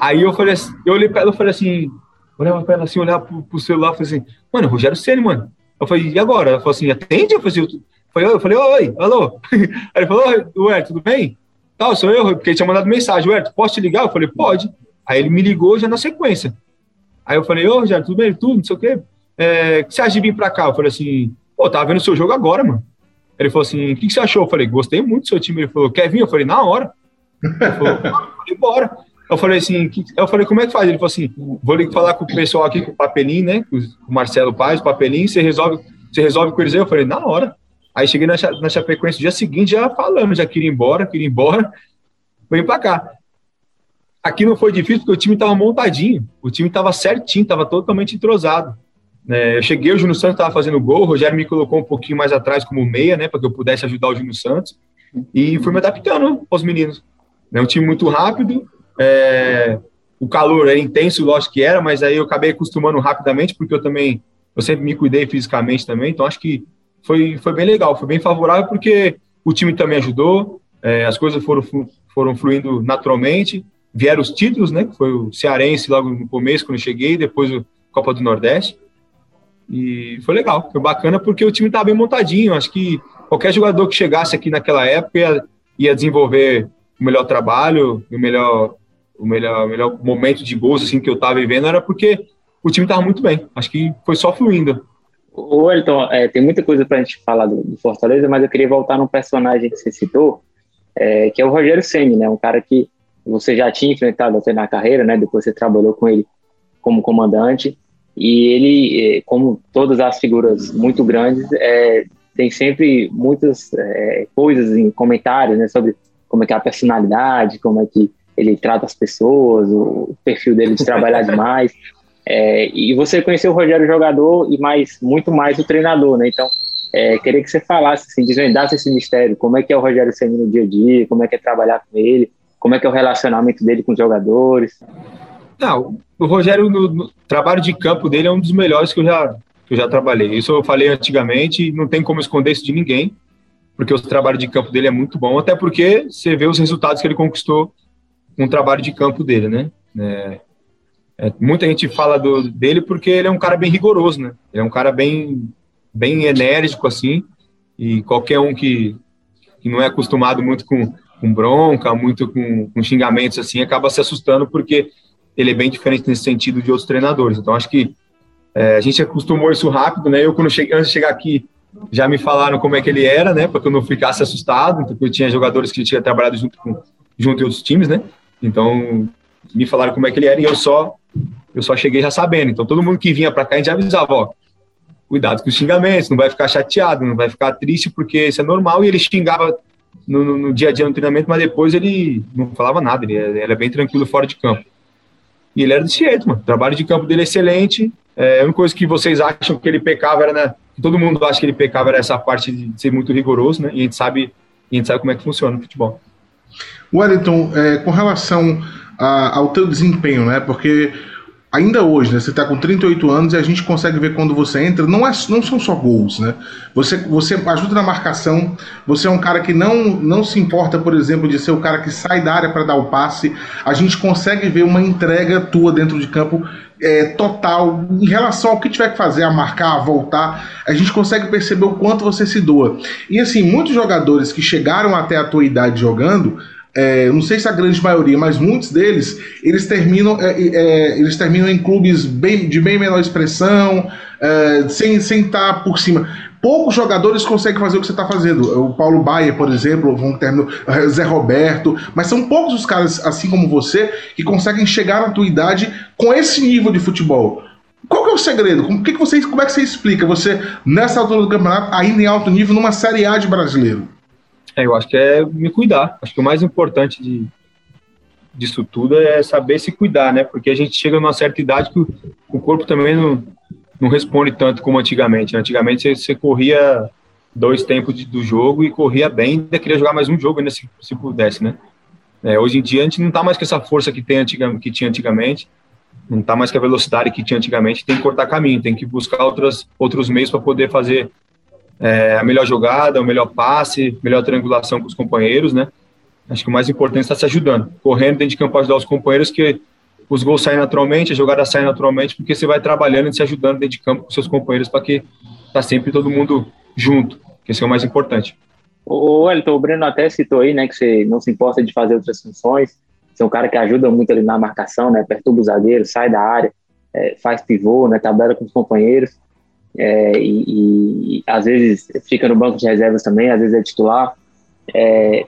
Aí eu falei assim, eu olhei pra ela e falei assim, olhava pra ela assim, olhava pro, pro celular, falei assim, mano, Rogério Senna, mano. Eu falei, e agora? Ela falou assim, atende? Eu falei, assim, eu falei, oi, alô. Aí ele falou, oi, ué, tudo bem? Tal, sou eu, porque ele tinha mandado mensagem, ué, posso te ligar? Eu falei, pode. Aí ele me ligou já na sequência. Aí eu falei, ô, Rogério, tudo bem? Tudo, não sei o quê. É, que você acha de vir pra cá? Eu falei assim, pô, tava vendo seu jogo agora, mano. Ele falou assim, o que, que você achou? Eu falei, gostei muito do seu time. Ele falou, quer vir? Eu falei, na hora. Ele falou, bora. Eu falei assim, eu falei, como é que faz? Ele falou assim, vou falar com o pessoal aqui, com o Papelinho, né? Com o Marcelo Paz, o Papelinho, você resolve, você resolve com eles aí? Eu falei, na hora. Aí cheguei na, na Chapecoense no dia seguinte, já falando, já queria ir embora, queria ir embora. Vem pra cá. Aqui não foi difícil porque o time estava montadinho, o time estava certinho, estava totalmente entrosado. É, eu cheguei, o Júnior Santos estava fazendo gol, o Rogério me colocou um pouquinho mais atrás como meia, né, para que eu pudesse ajudar o Júnior Santos, e fui me adaptando aos meninos. É um time muito rápido, é, o calor era intenso, lógico que era, mas aí eu acabei acostumando rapidamente, porque eu também, eu sempre me cuidei fisicamente também, então acho que foi, foi bem legal, foi bem favorável, porque o time também ajudou, é, as coisas foram foram fluindo naturalmente. Vieram os títulos, né? Que foi o Cearense logo no começo, quando eu cheguei, depois o Copa do Nordeste. E foi legal, foi bacana porque o time estava bem montadinho. Acho que qualquer jogador que chegasse aqui naquela época ia, ia desenvolver o melhor trabalho, o melhor, o melhor, o melhor momento de gols assim, que eu estava vivendo era porque o time estava muito bem. Acho que foi só fluindo. O Elton, é, tem muita coisa para a gente falar do, do, Fortaleza, mas eu queria voltar num personagem que você citou, é, que é o Rogério Ceni, né? Um cara que você já tinha enfrentado até na carreira, né? Depois você trabalhou com ele como comandante. E ele, é, como todas as figuras muito grandes, é, tem sempre muitas é, coisas em comentários né, sobre como é que é a personalidade, como é que ele trata as pessoas, o perfil dele de trabalhar demais. É, e você conheceu o Rogério jogador e mais muito mais o treinador, né? Então, é, queria que você falasse, assim, desvendasse esse mistério. Como é que é o Rogério Ceni no dia a dia? Como é que é trabalhar com ele? Como é que é o relacionamento dele com os jogadores? Não, o Rogério, no, no, trabalho de campo dele é um dos melhores que eu já, que eu já trabalhei. Isso eu falei antigamente não tem como esconder isso de ninguém, porque o trabalho de campo dele é muito bom, até porque você vê os resultados que ele conquistou com o trabalho de campo dele, né? É, é, muita gente fala do, dele porque ele é um cara bem rigoroso, né? Ele é um cara bem, bem enérgico, assim, e qualquer um que, que não é acostumado muito com, com bronca, muito com, com xingamentos, assim, acaba se assustando porque ele é bem diferente nesse sentido de outros treinadores. Então, acho que é, a gente acostumou isso rápido, né? Eu, quando cheguei, antes de chegar aqui, já me falaram como é que ele era, né? Para que eu não ficasse assustado, porque eu tinha jogadores que tinha trabalhado junto com junto em outros times, né? Então, me falaram como é que ele era e eu só eu só cheguei já sabendo. Então, todo mundo que vinha para cá, a gente avisava, ó, cuidado com os xingamentos, não vai ficar chateado, não vai ficar triste, porque isso é normal. E ele xingava no, no, no dia a dia no treinamento, mas depois ele não falava nada, ele, ele era bem tranquilo fora de campo. E ele era desse jeito, mano. O trabalho de campo dele é excelente. É, a única coisa que vocês acham que ele pecava era, né? Todo mundo acha que ele pecava era essa parte de ser muito rigoroso, né? E a gente sabe, a gente sabe como é que funciona o futebol. Wellington, é, com relação a, ao teu desempenho, né? Porque ainda hoje, né, você está com 38 anos e a gente consegue ver quando você entra, não, é, não são só gols, né? Você, você ajuda na marcação, você é um cara que não, não se importa, por exemplo, de ser o cara que sai da área para dar o passe. A gente consegue ver uma entrega tua dentro de campo é, total em relação ao que tiver que fazer, a marcar, a voltar. A gente consegue perceber o quanto você se doa. E assim, muitos jogadores que chegaram até a tua idade jogando é, não sei se a grande maioria, mas muitos deles, eles terminam, é, é, eles terminam em clubes bem, de bem menor expressão, é, sem estar tá por cima. Poucos jogadores conseguem fazer o que você está fazendo. O Paulo Baia, por exemplo, vão terminar, Zé Roberto, mas são poucos os caras, assim como você, que conseguem chegar na tua idade com esse nível de futebol. Qual que é o segredo? Como, que que você, como é que você explica você, nessa altura do campeonato, ainda em alto nível, numa Série A de brasileiro? É, eu acho que é me cuidar. Acho que o mais importante de, disso tudo é saber se cuidar, né? Porque a gente chega numa certa idade que o, o corpo também não, não responde tanto como antigamente. Antigamente você, você corria dois tempos de, do jogo e corria bem, ainda queria jogar mais um jogo ainda se, se pudesse, né? É, hoje em dia a gente não tá mais com essa força que, tem antiga, que tinha antigamente, não tá mais com a velocidade que tinha antigamente, tem que cortar caminho, tem que buscar outras, outros meios para poder fazer é, a melhor jogada, o melhor passe, melhor triangulação com os companheiros, né? Acho que o mais importante é estar se ajudando, correndo dentro de campo ajudar os companheiros, que os gols saem naturalmente, a jogada sai naturalmente, porque você vai trabalhando e se ajudando dentro de campo com seus companheiros para que tá sempre todo mundo junto, que esse é o mais importante. O Elton, o Breno até citou aí, né, que você não se importa de fazer outras funções, você é um cara que ajuda muito ali na marcação, né, perturba o zagueiro, sai da área, é, faz pivô, né, tabela com os companheiros é, e, e, às vezes fica no banco de reservas também, às vezes é titular. É,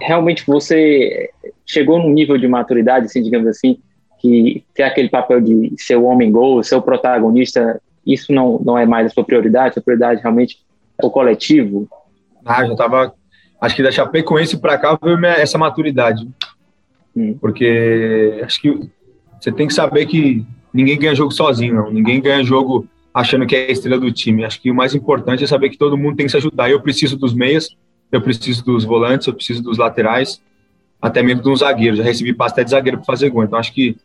realmente você chegou num nível de maturidade, assim, digamos assim, que ter aquele papel de ser o homem gol, ser o protagonista, isso não, não é mais a sua prioridade, a prioridade realmente é o coletivo? Ah, já tava, acho que da Chapecoense para cá veio essa maturidade, hum. porque acho que você tem que saber que ninguém ganha jogo sozinho, não. ninguém ganha jogo achando que é a estrela do time. Acho que o mais importante é saber que todo mundo tem que se ajudar. Eu preciso dos meias, eu preciso dos volantes, eu preciso dos laterais, até mesmo de um zagueiro. Já recebi passe até de zagueiro para fazer gol. Então acho que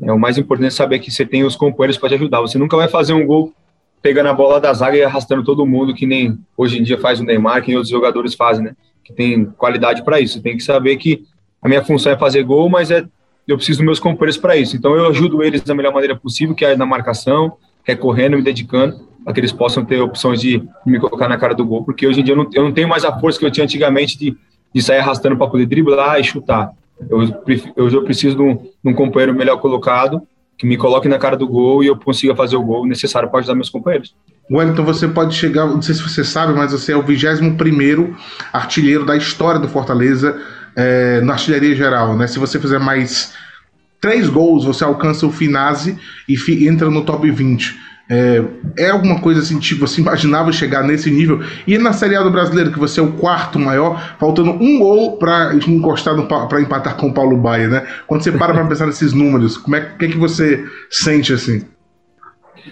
é o mais importante é saber que você tem os companheiros para te ajudar. Você nunca vai fazer um gol pegando a bola da zaga e arrastando todo mundo, que nem hoje em dia faz o Neymar, que outros jogadores fazem, né? que tem qualidade para isso. Tem que saber que a minha função é fazer gol, mas é eu preciso dos meus companheiros para isso. Então eu ajudo eles da melhor maneira possível, que é na marcação, que é correndo, me dedicando, para que eles possam ter opções de me colocar na cara do gol, porque hoje em dia eu não, eu não tenho mais a força que eu tinha antigamente de, de sair arrastando para poder driblar e chutar. Eu, eu, eu preciso de um, de um companheiro melhor colocado, que me coloque na cara do gol e eu consiga fazer o gol necessário para ajudar meus companheiros. Wellington, você pode chegar, não sei se você sabe, mas você é o 21 artilheiro da história do Fortaleza é, na artilharia geral. Né? Se você fizer mais três gols, você alcança o Finazzi e entra no top 20. É, é, alguma coisa assim, tipo, você imaginava chegar nesse nível? E na Série A do Brasileiro, que você é o quarto maior, faltando um gol para encostar para empatar com o Paulo Baia, né? Quando você para para pensar nesses números, como é que, é que você sente assim?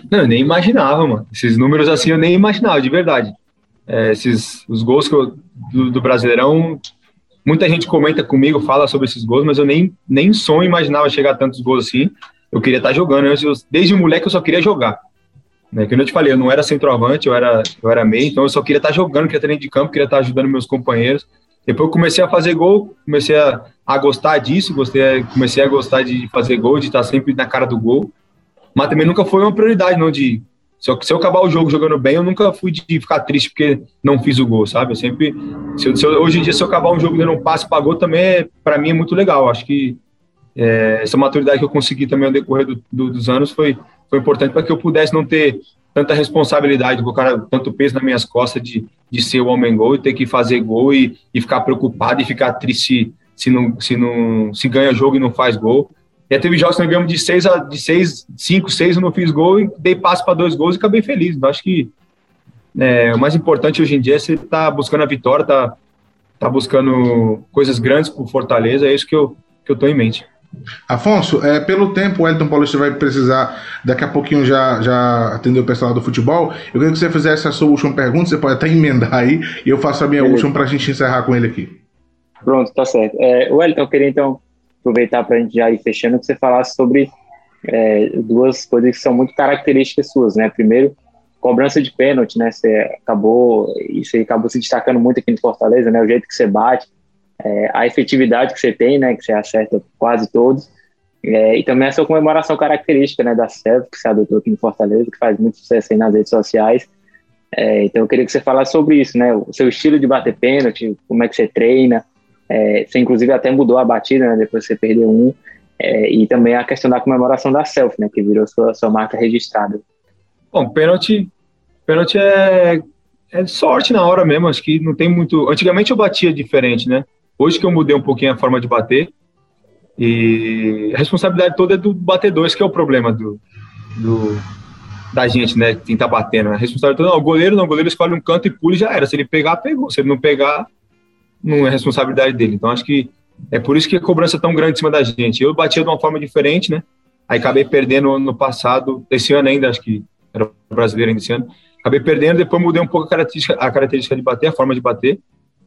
Não, eu nem imaginava, mano. Esses números assim eu nem imaginava, de verdade. É, esses os gols eu, do, do, Brasileirão, muita gente comenta comigo, fala sobre esses gols, mas eu nem, nem sonho imaginava chegar a tantos gols assim. Eu queria estar jogando. Eu, desde moleque eu só queria jogar. Né? Que eu te falei, eu não era centroavante, eu era, eu era meio, então eu só queria estar jogando, queria estar dentro de campo, queria estar ajudando meus companheiros. Depois eu comecei a fazer gol, comecei a, a gostar disso, gostei, comecei a gostar de fazer gol, de estar sempre na cara do gol. Mas também nunca foi uma prioridade, não, de se eu, se eu, acabar o jogo jogando bem, eu nunca fui de ficar triste porque não fiz o gol, sabe? Eu sempre. Se eu, se eu, hoje em dia, se eu acabar um jogo dando um passe para gol, também, é, para mim, é muito legal. Acho que é, essa maturidade que eu consegui também ao decorrer do, do, dos anos foi, foi importante para que eu pudesse não ter tanta responsabilidade, colocar tanto peso nas minhas costas de, de ser o homem gol e ter que fazer gol e, e ficar preocupado e ficar triste se não, se não se ganha jogo e não faz gol. Já teve jogos que nós ganhamos de 6 a de seis, 5, 6, eu não fiz gol e dei passo para dois gols e acabei feliz. Eu acho que é, o mais importante hoje em dia é você estar tá buscando a vitória, tá, tá buscando coisas grandes para Fortaleza, é isso que eu, que eu tô em mente. Afonso, é, pelo tempo, o Elton Paulista vai precisar, daqui a pouquinho já, já atender o pessoal do futebol. Eu queria que você fizesse a sua última pergunta, você pode até emendar aí, e eu faço a minha Beleza. última para a gente encerrar com ele aqui. Pronto, tá certo. É, Wellington, eu queria então aproveitar para a gente já ir fechando, que você falasse sobre é, duas coisas que são muito características suas, né? Primeiro, cobrança de pênalti, né? Você acabou, isso aí acabou se destacando muito aqui no Fortaleza, né? O jeito que você bate, é, a efetividade que você tem, né, que você acerta quase todos, é, e também a sua comemoração característica, né, da selfie que você adotou aqui em Fortaleza, que faz muito sucesso aí nas redes sociais. É, então eu queria que você falasse sobre isso, né, o seu estilo de bater pênalti, como é que você treina, é, você inclusive até mudou a batida, né, depois você perdeu um, é, e também a questão da comemoração da selfie, né, que virou sua, sua marca registrada. Bom, pênalti, pênalti é, é sorte na hora mesmo, acho que não tem muito... Antigamente eu batia diferente, né, Hoje que eu mudei um pouquinho a forma de bater, e a responsabilidade toda é do batedor, esse que é o problema do, do da gente, né? Quem tá batendo. A responsabilidade toda, não, o goleiro não, o goleiro escolhe um canto e pula e já era. Se ele pegar, pegou. Se ele não pegar, não é responsabilidade dele. Então acho que é por isso que a cobrança é tão grande em cima da gente. Eu batia de uma forma diferente, né? Aí acabei perdendo no passado, esse ano ainda, acho que era brasileiro ainda esse ano. Acabei perdendo, depois mudei um pouco a característica, a característica de bater, a forma de bater.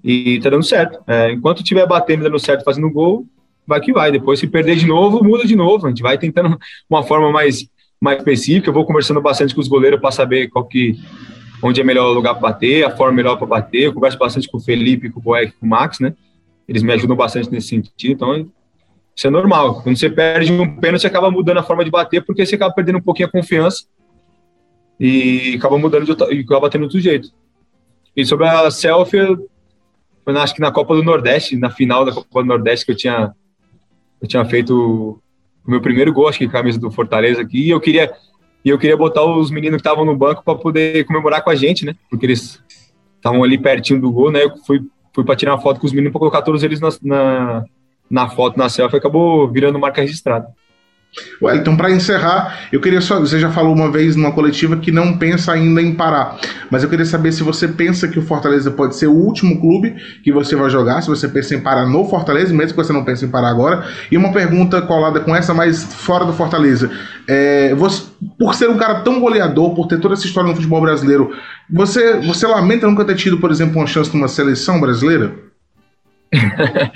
E tá dando certo. É, enquanto tiver batendo, dando certo, fazendo gol, vai que vai. Depois, se perder de novo, muda de novo. A gente vai tentando uma forma mais, mais específica. Eu vou conversando bastante com os goleiros para saber qual que, onde é melhor lugar para bater, a forma melhor para bater. Eu converso bastante com o Felipe, com o Boeck, com o Max, né? Eles me ajudam bastante nesse sentido. Então, isso é normal. Quando você perde um pênalti, você acaba mudando a forma de bater, porque você acaba perdendo um pouquinho a confiança e acaba mudando de, e acaba batendo de outro jeito. E sobre a selfie, foi acho que na Copa do Nordeste, na final da Copa do Nordeste, que eu tinha, eu tinha feito o meu primeiro gol, acho que camisa do Fortaleza aqui, e eu queria, e eu queria botar os meninos que estavam no banco para poder comemorar com a gente, né? Porque eles estavam ali pertinho do gol, né? Eu fui, fui para tirar uma foto com os meninos para colocar todos eles na, na, na foto, na selfie, acabou virando marca registrada. Wellington, para encerrar, eu queria só. Você já falou uma vez numa coletiva que não pensa ainda em parar, mas eu queria saber se você pensa que o Fortaleza pode ser o último clube que você vai jogar, se você pensa em parar no Fortaleza, mesmo que você não pense em parar agora. E uma pergunta colada com essa, mas fora do Fortaleza. É, você, por ser um cara tão goleador, por ter toda essa história no futebol brasileiro, você, você lamenta nunca ter tido, por exemplo, uma chance numa seleção brasileira?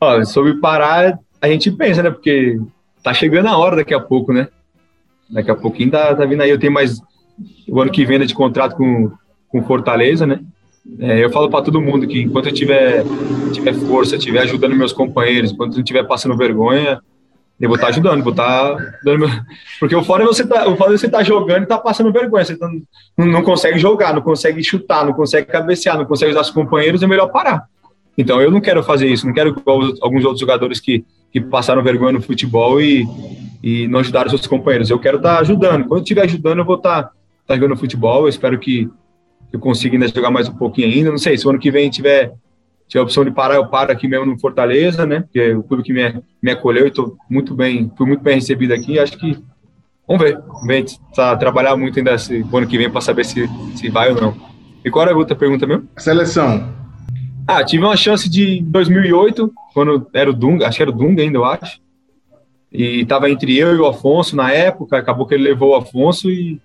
Olha, sobre parar, a gente pensa, né? Porque tá chegando a hora daqui a pouco, né? Daqui a pouquinho tá, tá vindo aí. Eu tenho mais o ano que vem de contrato com, com Fortaleza, né? É, eu falo para todo mundo que enquanto eu tiver, tiver força, tiver ajudando meus companheiros, enquanto eu não estiver passando vergonha, eu vou estar tá ajudando, vou estar tá dando meu... Porque o fora é você tá, o fora é você tá jogando e tá passando vergonha. Você tá, não, não consegue jogar, não consegue chutar, não consegue cabecear, não consegue usar seus companheiros, é melhor parar. Então eu não quero fazer isso, não quero igual alguns outros jogadores que, que passaram vergonha no futebol e, e não ajudaram seus companheiros. Eu quero estar tá ajudando. Quando estiver ajudando, eu vou estar tá, tá jogando futebol. Eu espero que eu consiga ainda jogar mais um pouquinho ainda. Não sei, se o ano que vem tiver, tiver a opção de parar, eu paro aqui mesmo no Fortaleza, né? Porque é o clube que me, me acolheu e estou muito bem, fui muito bem recebido aqui. Acho que vamos ver, vamos tá, trabalhar muito ainda esse ano que vem para saber se, se vai ou não. E qual era a outra pergunta mesmo? Seleção. Ah, tive uma chance de 2008, quando era o Dunga, acho que era o Dunga ainda, eu acho. E tava entre eu e o Afonso na época, acabou que ele levou o Afonso e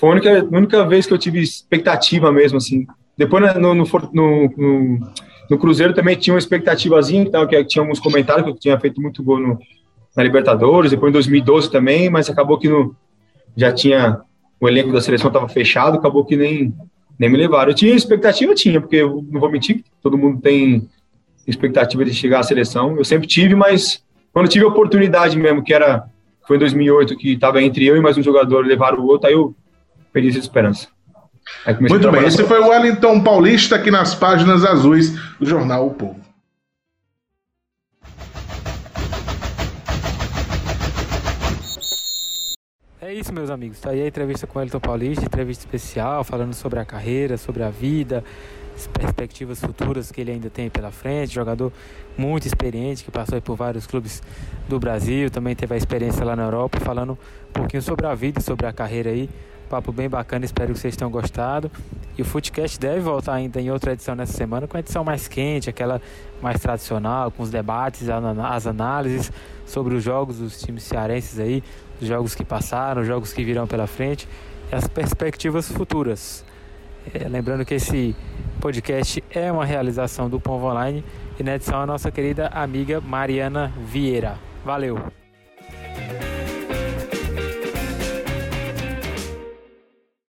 foi a única, a única vez que eu tive expectativa mesmo, assim. Depois no, no, no, no Cruzeiro também tinha uma expectativazinha, então, que tinha alguns comentários que eu tinha feito muito gol no, na Libertadores, depois em 2012 também, mas acabou que no, já tinha o elenco da seleção estava fechado, acabou que nem nem me levaram. Eu tinha expectativa, tinha, porque eu não vou mentir, todo mundo tem expectativa de chegar à seleção. Eu sempre tive, mas quando tive a oportunidade mesmo, que era foi em 2008, que estava entre eu e mais um jogador, levar o outro, aí eu perdi essa esperança. Muito bem, esse foi o Wellington Paulista aqui nas páginas azuis do jornal O Povo. É isso, meus amigos. Está aí a entrevista com o Elton Paulista, entrevista especial, falando sobre a carreira, sobre a vida, as perspectivas futuras que ele ainda tem pela frente. Jogador muito experiente, que passou por vários clubes do Brasil, também teve a experiência lá na Europa, falando um pouquinho sobre a vida, sobre a carreira aí. Papo bem bacana, espero que vocês tenham gostado. E o Footcast deve voltar ainda em outra edição nessa semana, com a edição mais quente, aquela mais tradicional, com os debates, as análises sobre os jogos dos times cearenses aí, jogos que passaram, os jogos que virão pela frente e as perspectivas futuras. É, lembrando que esse podcast é uma realização do Povo Online e na edição a nossa querida amiga Mariana Vieira. Valeu!